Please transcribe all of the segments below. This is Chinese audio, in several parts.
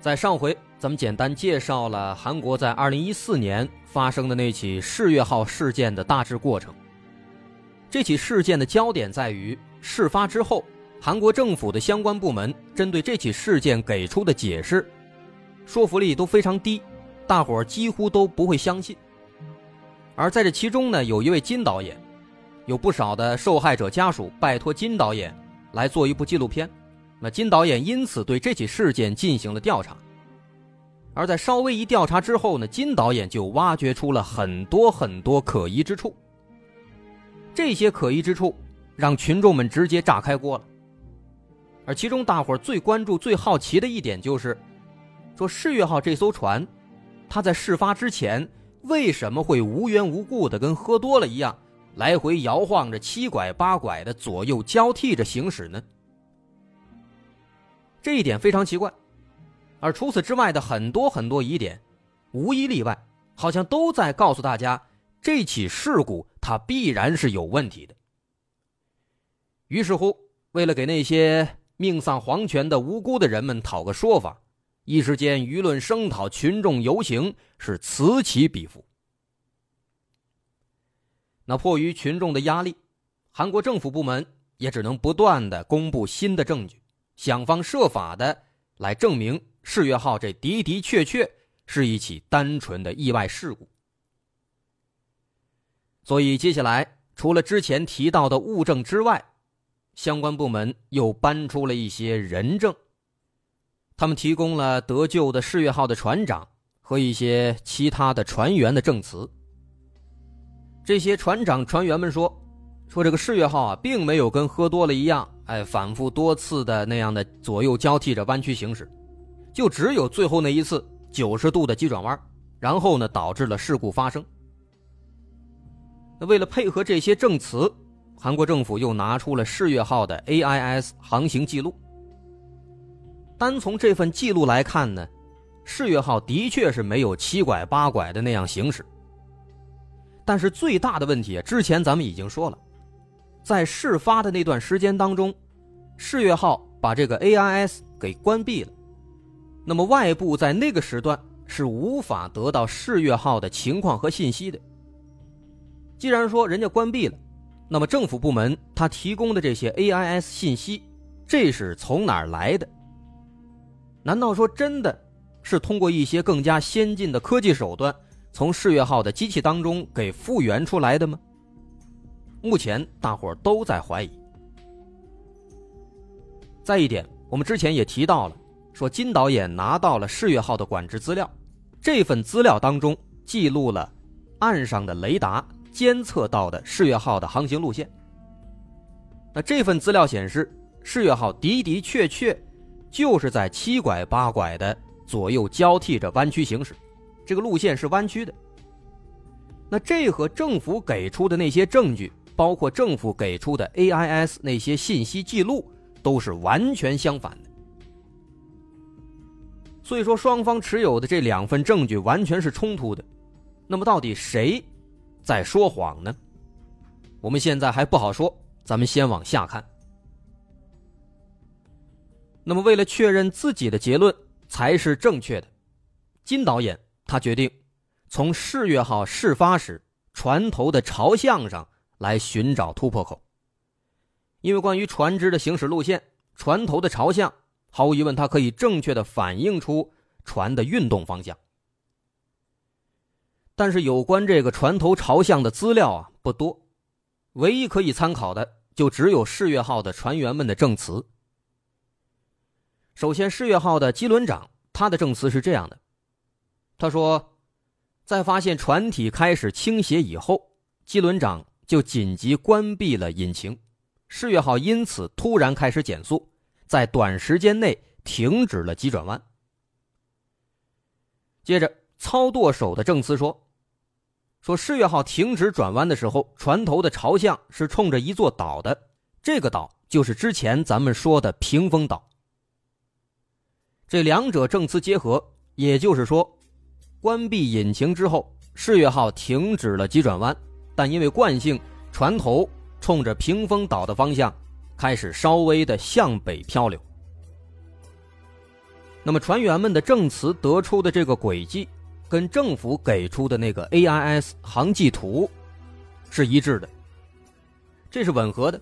在上回，咱们简单介绍了韩国在2014年发生的那起世越号事件的大致过程。这起事件的焦点在于，事发之后，韩国政府的相关部门针对这起事件给出的解释，说服力都非常低，大伙儿几乎都不会相信。而在这其中呢，有一位金导演，有不少的受害者家属拜托金导演来做一部纪录片。那金导演因此对这起事件进行了调查。而在稍微一调查之后呢，金导演就挖掘出了很多很多可疑之处。这些可疑之处让群众们直接炸开锅了。而其中大伙最关注、最好奇的一点就是，说世越号这艘船，它在事发之前。为什么会无缘无故的跟喝多了一样，来回摇晃着、七拐八拐的左右交替着行驶呢？这一点非常奇怪。而除此之外的很多很多疑点，无一例外，好像都在告诉大家，这起事故它必然是有问题的。于是乎，为了给那些命丧黄泉的无辜的人们讨个说法。一时间，舆论声讨，群众游行是此起彼伏。那迫于群众的压力，韩国政府部门也只能不断的公布新的证据，想方设法的来证明世越号这的的确确是一起单纯的意外事故。所以，接下来除了之前提到的物证之外，相关部门又搬出了一些人证。他们提供了得救的世越号的船长和一些其他的船员的证词。这些船长、船员们说：“说这个世越号啊，并没有跟喝多了一样，哎，反复多次的那样的左右交替着弯曲行驶，就只有最后那一次九十度的急转弯，然后呢，导致了事故发生。”那为了配合这些证词，韩国政府又拿出了世越号的 AIS 航行记录。单从这份记录来看呢，世越号的确是没有七拐八拐的那样行驶。但是最大的问题，之前咱们已经说了，在事发的那段时间当中，世越号把这个 AIS 给关闭了，那么外部在那个时段是无法得到世越号的情况和信息的。既然说人家关闭了，那么政府部门他提供的这些 AIS 信息，这是从哪儿来的？难道说真的是通过一些更加先进的科技手段，从世越号的机器当中给复原出来的吗？目前大伙都在怀疑。再一点，我们之前也提到了，说金导演拿到了世越号的管制资料，这份资料当中记录了岸上的雷达监测到的世越号的航行路线。那这份资料显示，世越号的的确确。就是在七拐八拐的左右交替着弯曲行驶，这个路线是弯曲的。那这和政府给出的那些证据，包括政府给出的 AIS 那些信息记录，都是完全相反的。所以说，双方持有的这两份证据完全是冲突的。那么，到底谁在说谎呢？我们现在还不好说，咱们先往下看。那么，为了确认自己的结论才是正确的，金导演他决定从世越号事发时船头的朝向上来寻找突破口。因为关于船只的行驶路线，船头的朝向毫无疑问，它可以正确的反映出船的运动方向。但是，有关这个船头朝向的资料啊不多，唯一可以参考的就只有世越号的船员们的证词。首先，世越号的机轮长他的证词是这样的：他说，在发现船体开始倾斜以后，机轮长就紧急关闭了引擎，世越号因此突然开始减速，在短时间内停止了急转弯。接着，操舵手的证词说：“说世越号停止转弯的时候，船头的朝向是冲着一座岛的，这个岛就是之前咱们说的屏风岛。”这两者证词结合，也就是说，关闭引擎之后，世越号停止了急转弯，但因为惯性，船头冲着屏风岛的方向开始稍微的向北漂流。那么船员们的证词得出的这个轨迹，跟政府给出的那个 AIS 航迹图是一致的，这是吻合的。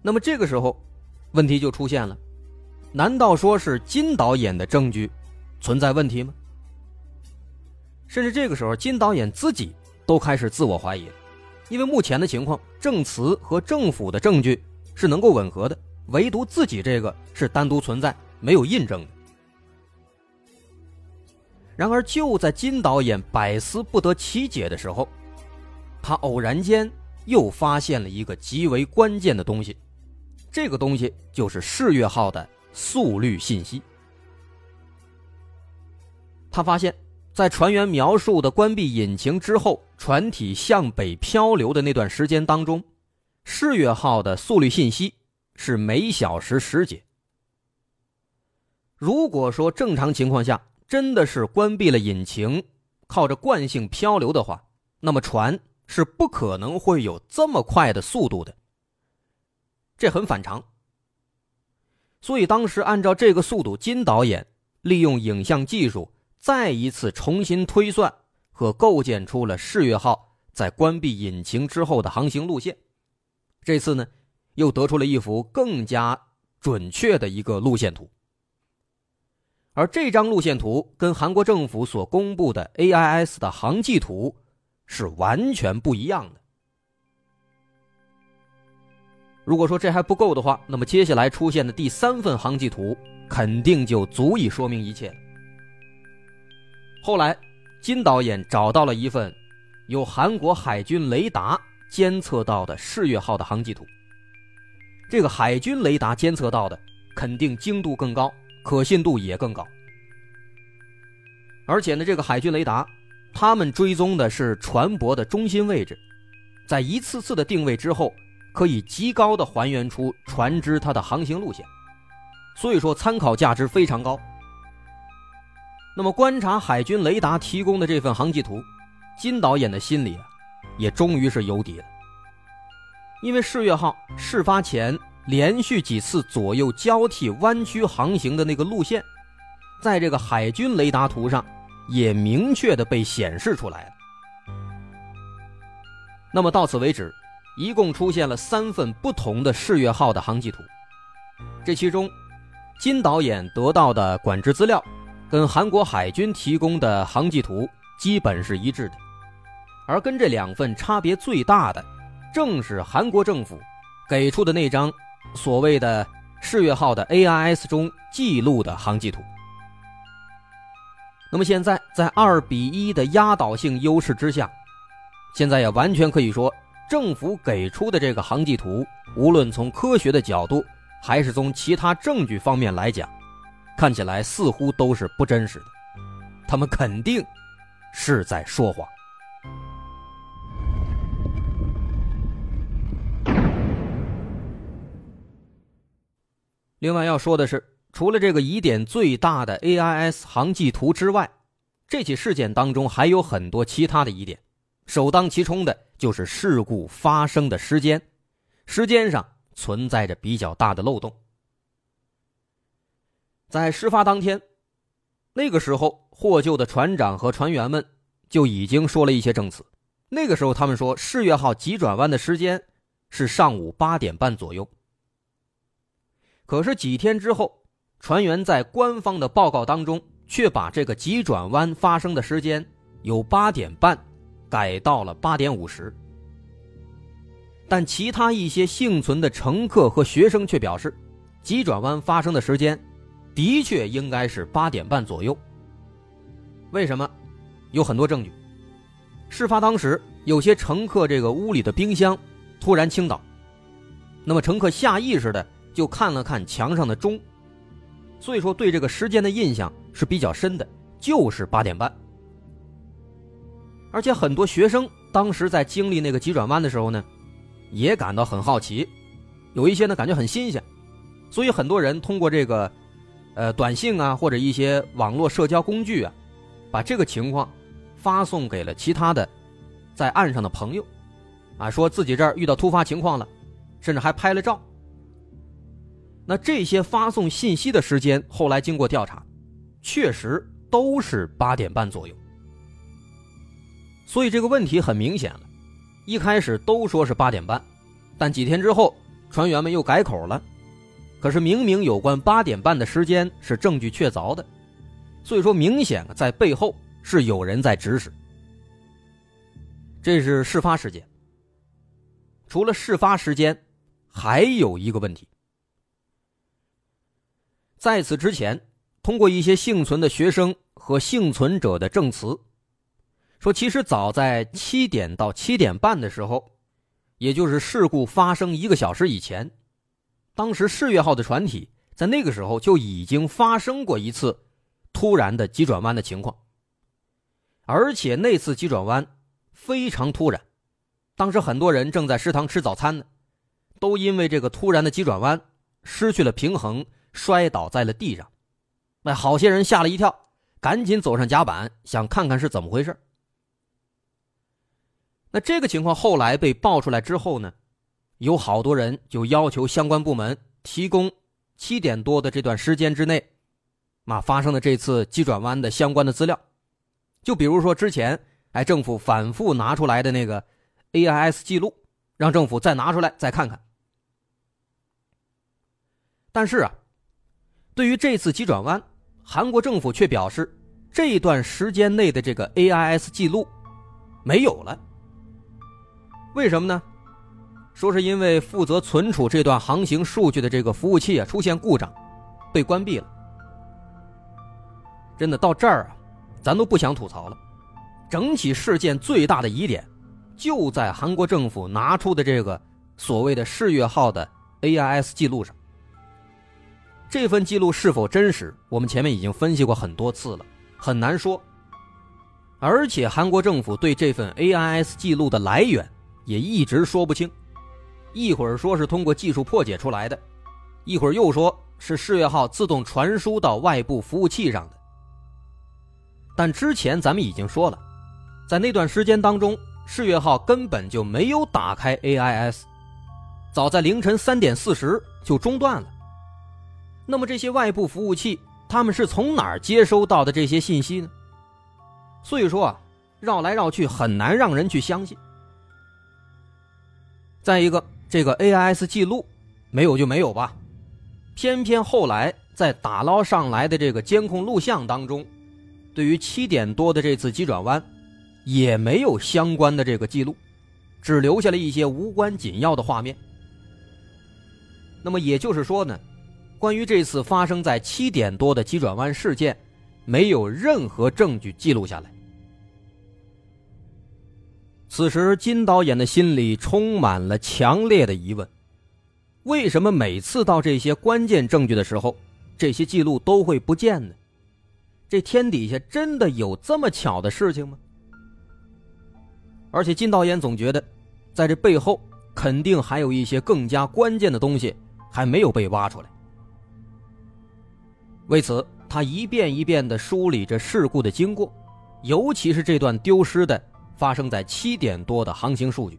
那么这个时候，问题就出现了。难道说是金导演的证据存在问题吗？甚至这个时候，金导演自己都开始自我怀疑了，因为目前的情况，证词和政府的证据是能够吻合的，唯独自己这个是单独存在，没有印证的。然而，就在金导演百思不得其解的时候，他偶然间又发现了一个极为关键的东西，这个东西就是世越号的。速率信息。他发现，在船员描述的关闭引擎之后，船体向北漂流的那段时间当中，视月号的速率信息是每小时十节。如果说正常情况下真的是关闭了引擎，靠着惯性漂流的话，那么船是不可能会有这么快的速度的。这很反常。所以当时按照这个速度，金导演利用影像技术再一次重新推算和构建出了世越号在关闭引擎之后的航行路线。这次呢，又得出了一幅更加准确的一个路线图。而这张路线图跟韩国政府所公布的 AIS 的航迹图是完全不一样的。如果说这还不够的话，那么接下来出现的第三份航迹图肯定就足以说明一切了。后来，金导演找到了一份由韩国海军雷达监测到的世越号的航迹图。这个海军雷达监测到的肯定精度更高，可信度也更高。而且呢，这个海军雷达，他们追踪的是船舶的中心位置，在一次次的定位之后。可以极高的还原出船只它的航行路线，所以说参考价值非常高。那么观察海军雷达提供的这份航迹图，金导演的心里啊，也终于是有底了。因为世越号事发前连续几次左右交替弯曲航行的那个路线，在这个海军雷达图上也明确的被显示出来了。那么到此为止。一共出现了三份不同的世越号的航迹图，这其中，金导演得到的管制资料，跟韩国海军提供的航迹图基本是一致的，而跟这两份差别最大的，正是韩国政府给出的那张所谓的世越号的 AIS 中记录的航迹图。那么现在在二比一的压倒性优势之下，现在也完全可以说。政府给出的这个航迹图，无论从科学的角度，还是从其他证据方面来讲，看起来似乎都是不真实的。他们肯定是在说谎。另外要说的是，除了这个疑点最大的 AIS 航迹图之外，这起事件当中还有很多其他的疑点。首当其冲的就是事故发生的时间，时间上存在着比较大的漏洞。在事发当天，那个时候获救的船长和船员们就已经说了一些证词。那个时候，他们说世越号急转弯的时间是上午八点半左右。可是几天之后，船员在官方的报告当中却把这个急转弯发生的时间由八点半。改到了八点五十，但其他一些幸存的乘客和学生却表示，急转弯发生的时间的确应该是八点半左右。为什么？有很多证据。事发当时，有些乘客这个屋里的冰箱突然倾倒，那么乘客下意识的就看了看墙上的钟，所以说对这个时间的印象是比较深的，就是八点半。而且很多学生当时在经历那个急转弯的时候呢，也感到很好奇，有一些呢感觉很新鲜，所以很多人通过这个，呃，短信啊或者一些网络社交工具啊，把这个情况发送给了其他的在岸上的朋友，啊，说自己这儿遇到突发情况了，甚至还拍了照。那这些发送信息的时间，后来经过调查，确实都是八点半左右。所以这个问题很明显了，一开始都说是八点半，但几天之后，船员们又改口了。可是明明有关八点半的时间是证据确凿的，所以说明显在背后是有人在指使。这是事发时间。除了事发时间，还有一个问题。在此之前，通过一些幸存的学生和幸存者的证词，说其实早在七点到七点半的时候，也就是事故发生一个小时以前，当时世越号的船体在那个时候就已经发生过一次突然的急转弯的情况，而且那次急转弯非常突然，当时很多人正在食堂吃早餐呢，都因为这个突然的急转弯失去了平衡。摔倒在了地上，那好些人吓了一跳，赶紧走上甲板，想看看是怎么回事。那这个情况后来被爆出来之后呢，有好多人就要求相关部门提供七点多的这段时间之内，啊发生的这次急转弯的相关的资料，就比如说之前哎政府反复拿出来的那个 AIS 记录，让政府再拿出来再看看。但是啊。对于这次急转弯，韩国政府却表示，这段时间内的这个 AIS 记录没有了。为什么呢？说是因为负责存储这段航行数据的这个服务器啊出现故障，被关闭了。真的到这儿啊，咱都不想吐槽了。整起事件最大的疑点，就在韩国政府拿出的这个所谓的世越号的 AIS 记录上。这份记录是否真实？我们前面已经分析过很多次了，很难说。而且韩国政府对这份 AIS 记录的来源也一直说不清，一会儿说是通过技术破解出来的，一会儿又说是世越号自动传输到外部服务器上的。但之前咱们已经说了，在那段时间当中，世越号根本就没有打开 AIS，早在凌晨三点四十就中断了。那么这些外部服务器，他们是从哪儿接收到的这些信息呢？所以说啊，绕来绕去很难让人去相信。再一个，这个 AIS 记录没有就没有吧，偏偏后来在打捞上来的这个监控录像当中，对于七点多的这次急转弯，也没有相关的这个记录，只留下了一些无关紧要的画面。那么也就是说呢？关于这次发生在七点多的急转弯事件，没有任何证据记录下来。此时，金导演的心里充满了强烈的疑问：为什么每次到这些关键证据的时候，这些记录都会不见呢？这天底下真的有这么巧的事情吗？而且，金导演总觉得，在这背后肯定还有一些更加关键的东西还没有被挖出来。为此，他一遍一遍地梳理着事故的经过，尤其是这段丢失的、发生在七点多的航行数据。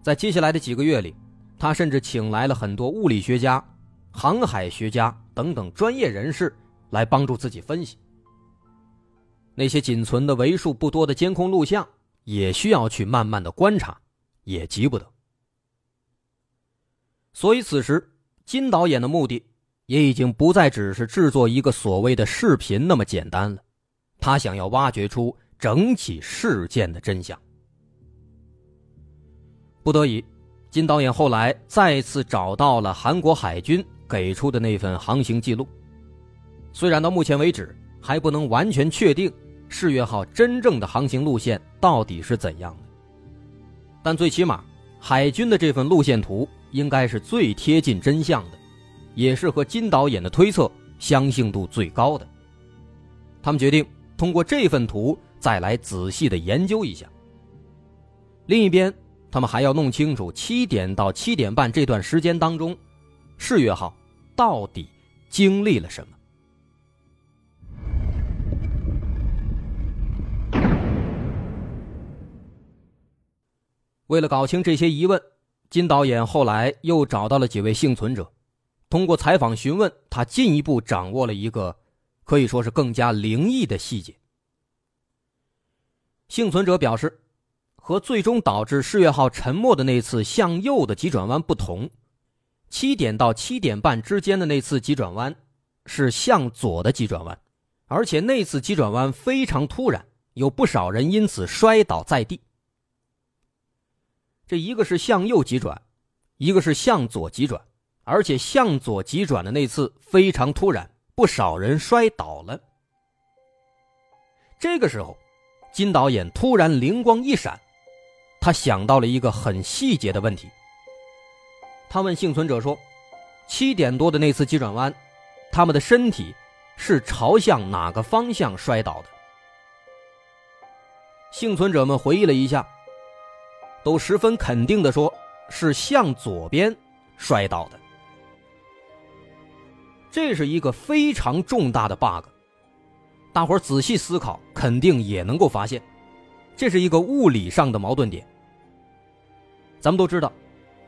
在接下来的几个月里，他甚至请来了很多物理学家、航海学家等等专业人士来帮助自己分析。那些仅存的为数不多的监控录像，也需要去慢慢的观察，也急不得。所以，此时金导演的目的。也已经不再只是制作一个所谓的视频那么简单了，他想要挖掘出整起事件的真相。不得已，金导演后来再次找到了韩国海军给出的那份航行记录。虽然到目前为止还不能完全确定世越号真正的航行路线到底是怎样的，但最起码海军的这份路线图应该是最贴近真相的。也是和金导演的推测相信度最高的。他们决定通过这份图再来仔细的研究一下。另一边，他们还要弄清楚七点到七点半这段时间当中，世越号到底经历了什么。为了搞清这些疑问，金导演后来又找到了几位幸存者，通过采访询问，他进一步掌握了一个可以说是更加灵异的细节。幸存者表示，和最终导致世越号沉没的那次向右的急转弯不同，七点到七点半之间的那次急转弯是向左的急转弯，而且那次急转弯非常突然，有不少人因此摔倒在地。这一个是向右急转，一个是向左急转，而且向左急转的那次非常突然，不少人摔倒了。这个时候，金导演突然灵光一闪，他想到了一个很细节的问题。他问幸存者说：“七点多的那次急转弯，他们的身体是朝向哪个方向摔倒的？”幸存者们回忆了一下。都十分肯定的说，是向左边摔倒的。这是一个非常重大的 bug。大伙仔细思考，肯定也能够发现，这是一个物理上的矛盾点。咱们都知道，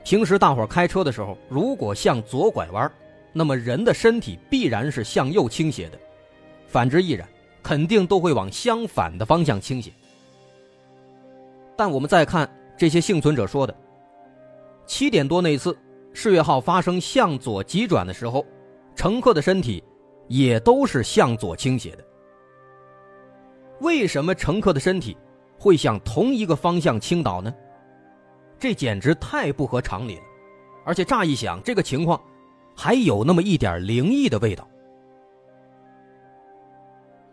平时大伙开车的时候，如果向左拐弯，那么人的身体必然是向右倾斜的，反之亦然，肯定都会往相反的方向倾斜。但我们再看。这些幸存者说的，七点多那一次世越号发生向左急转的时候，乘客的身体也都是向左倾斜的。为什么乘客的身体会向同一个方向倾倒呢？这简直太不合常理了，而且乍一想，这个情况还有那么一点灵异的味道。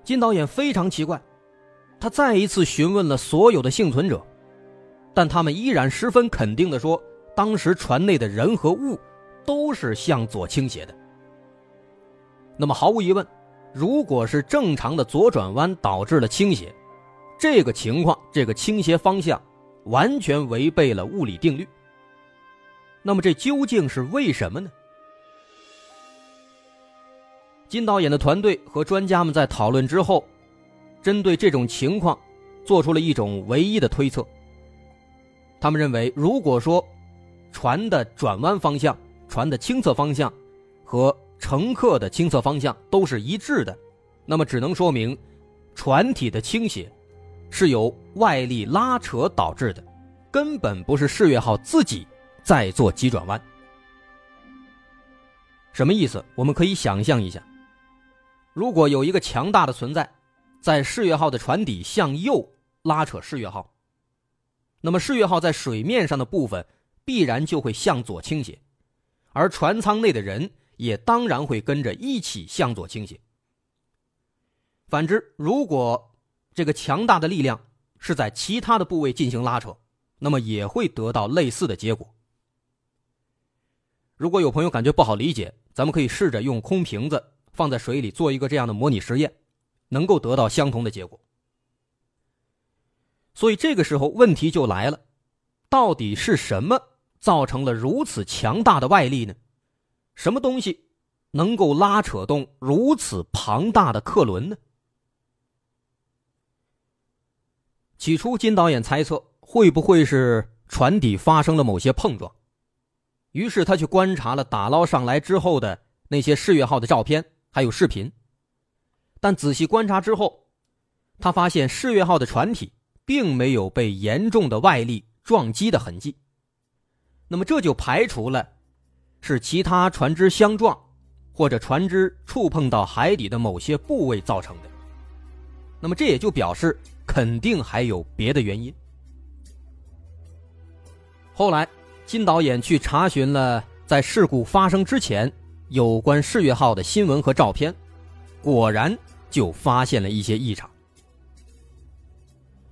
金导演非常奇怪，他再一次询问了所有的幸存者。但他们依然十分肯定地说，当时船内的人和物都是向左倾斜的。那么毫无疑问，如果是正常的左转弯导致了倾斜，这个情况，这个倾斜方向完全违背了物理定律。那么这究竟是为什么呢？金导演的团队和专家们在讨论之后，针对这种情况，做出了一种唯一的推测。他们认为，如果说船的转弯方向、船的倾侧方向和乘客的倾侧方向都是一致的，那么只能说明船体的倾斜是由外力拉扯导致的，根本不是世越号自己在做急转弯。什么意思？我们可以想象一下，如果有一个强大的存在在世越号的船底向右拉扯世越号。那么，世越号在水面上的部分必然就会向左倾斜，而船舱内的人也当然会跟着一起向左倾斜。反之，如果这个强大的力量是在其他的部位进行拉扯，那么也会得到类似的结果。如果有朋友感觉不好理解，咱们可以试着用空瓶子放在水里做一个这样的模拟实验，能够得到相同的结果。所以这个时候问题就来了，到底是什么造成了如此强大的外力呢？什么东西能够拉扯动如此庞大的客轮呢？起初，金导演猜测会不会是船底发生了某些碰撞，于是他去观察了打捞上来之后的那些世越号的照片还有视频，但仔细观察之后，他发现世越号的船体。并没有被严重的外力撞击的痕迹，那么这就排除了是其他船只相撞，或者船只触碰到海底的某些部位造成的。那么这也就表示肯定还有别的原因。后来，金导演去查询了在事故发生之前有关世越号的新闻和照片，果然就发现了一些异常。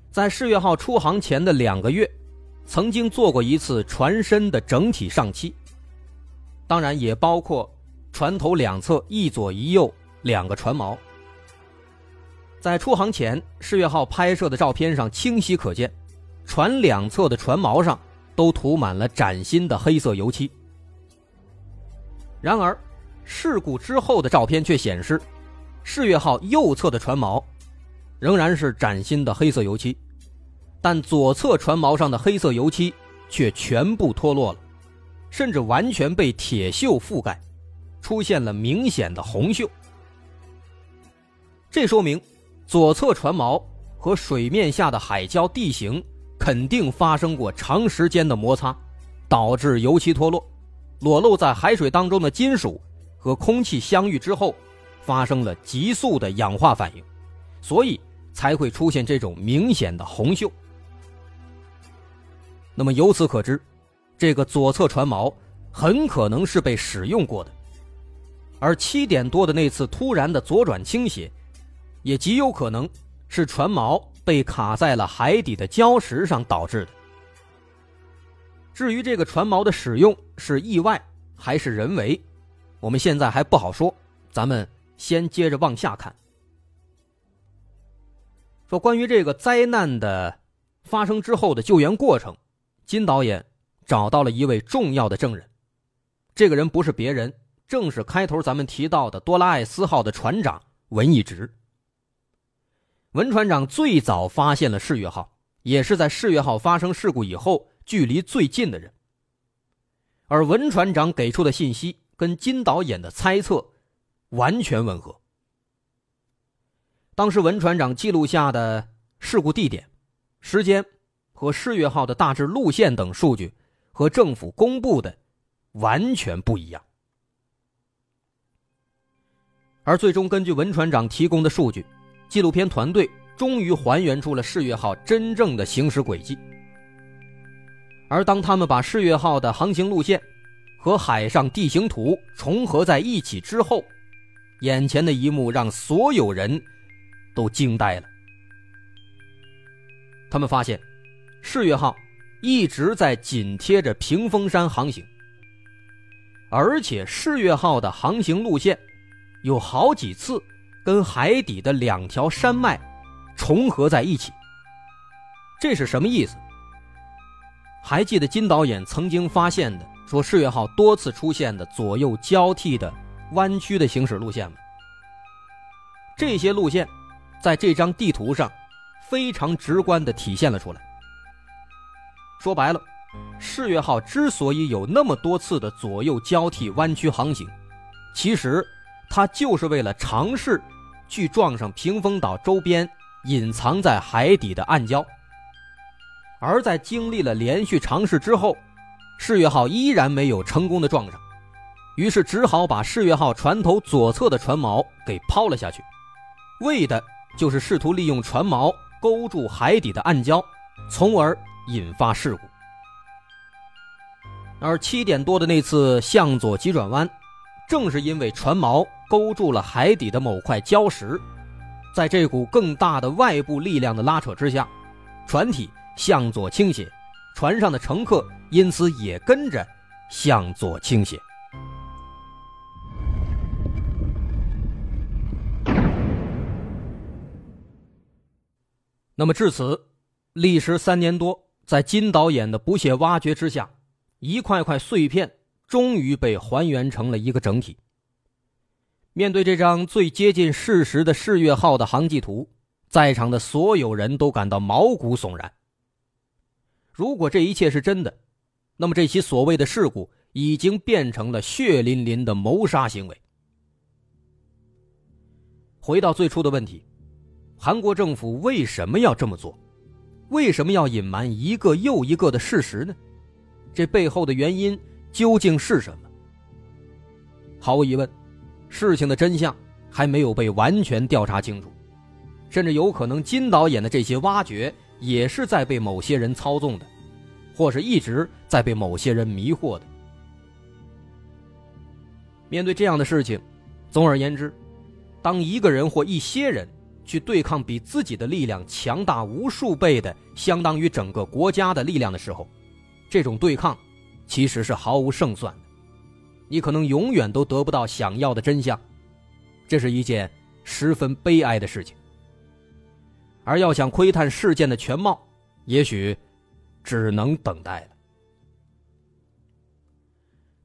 在世越号出航前的两个月，曾经做过一次船身的整体上漆，当然也包括船头两侧一左一右两个船锚。在出航前，世越号拍摄的照片上清晰可见，船两侧的船锚上都涂满了崭新的黑色油漆。然而，事故之后的照片却显示，世越号右侧的船锚仍然是崭新的黑色油漆，但左侧船锚上的黑色油漆却全部脱落了，甚至完全被铁锈覆盖，出现了明显的红锈。这说明，左侧船锚和水面下的海礁地形肯定发生过长时间的摩擦，导致油漆脱落，裸露在海水当中的金属。和空气相遇之后，发生了急速的氧化反应，所以才会出现这种明显的红锈。那么由此可知，这个左侧船锚很可能是被使用过的，而七点多的那次突然的左转倾斜，也极有可能是船锚被卡在了海底的礁石上导致的。至于这个船锚的使用是意外还是人为？我们现在还不好说，咱们先接着往下看。说关于这个灾难的发生之后的救援过程，金导演找到了一位重要的证人，这个人不是别人，正是开头咱们提到的多拉艾斯号的船长文一直。文船长最早发现了世越号，也是在世越号发生事故以后距离最近的人，而文船长给出的信息。跟金导演的猜测完全吻合。当时文船长记录下的事故地点、时间和世越号的大致路线等数据，和政府公布的完全不一样。而最终根据文船长提供的数据，纪录片团队终于还原出了世越号真正的行驶轨迹。而当他们把世越号的航行路线，和海上地形图重合在一起之后，眼前的一幕让所有人都惊呆了。他们发现，世越号一直在紧贴着屏风山航行，而且世越号的航行路线有好几次跟海底的两条山脉重合在一起。这是什么意思？还记得金导演曾经发现的？说世越号多次出现的左右交替的弯曲的行驶路线吗？这些路线在这张地图上非常直观的体现了出来。说白了，世越号之所以有那么多次的左右交替弯曲航行，其实它就是为了尝试去撞上屏风岛周边隐藏在海底的暗礁。而在经历了连续尝试之后。世越号依然没有成功的撞上，于是只好把世越号船头左侧的船锚给抛了下去，为的就是试图利用船锚勾住海底的暗礁，从而引发事故。而七点多的那次向左急转弯，正是因为船锚勾住了海底的某块礁石，在这股更大的外部力量的拉扯之下，船体向左倾斜，船上的乘客。因此也跟着向左倾斜。那么至此，历时三年多，在金导演的不懈挖掘之下，一块块碎片终于被还原成了一个整体。面对这张最接近事实的世越号的航迹图，在场的所有人都感到毛骨悚然。如果这一切是真的，那么这起所谓的事故已经变成了血淋淋的谋杀行为。回到最初的问题，韩国政府为什么要这么做？为什么要隐瞒一个又一个的事实呢？这背后的原因究竟是什么？毫无疑问，事情的真相还没有被完全调查清楚，甚至有可能金导演的这些挖掘也是在被某些人操纵的。或是一直在被某些人迷惑的。面对这样的事情，总而言之，当一个人或一些人去对抗比自己的力量强大无数倍的相当于整个国家的力量的时候，这种对抗其实是毫无胜算的。你可能永远都得不到想要的真相，这是一件十分悲哀的事情。而要想窥探事件的全貌，也许只能等待了。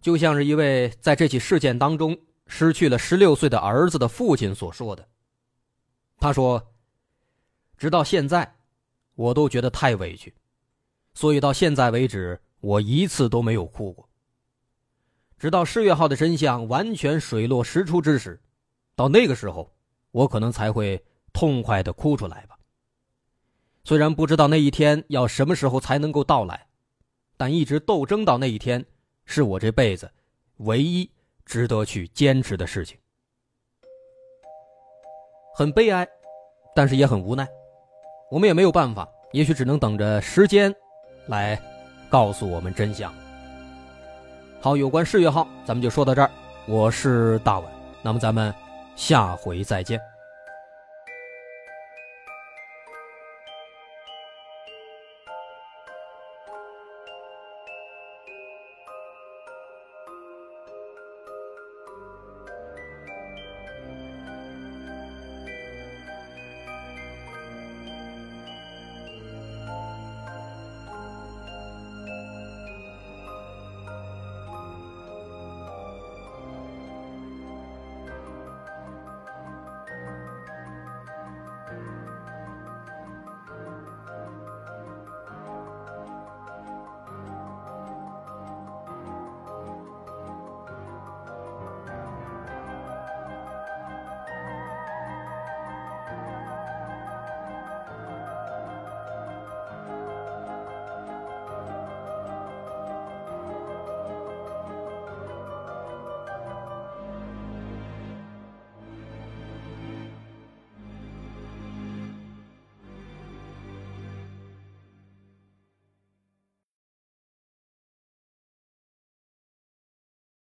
就像是一位在这起事件当中失去了十六岁的儿子的父亲所说的：“他说，直到现在，我都觉得太委屈，所以到现在为止，我一次都没有哭过。直到世越号的真相完全水落石出之时，到那个时候，我可能才会痛快的哭出来吧。虽然不知道那一天要什么时候才能够到来，但一直斗争到那一天。”是我这辈子唯一值得去坚持的事情，很悲哀，但是也很无奈，我们也没有办法，也许只能等着时间来告诉我们真相。好，有关世越号，咱们就说到这儿。我是大碗，那么咱们下回再见。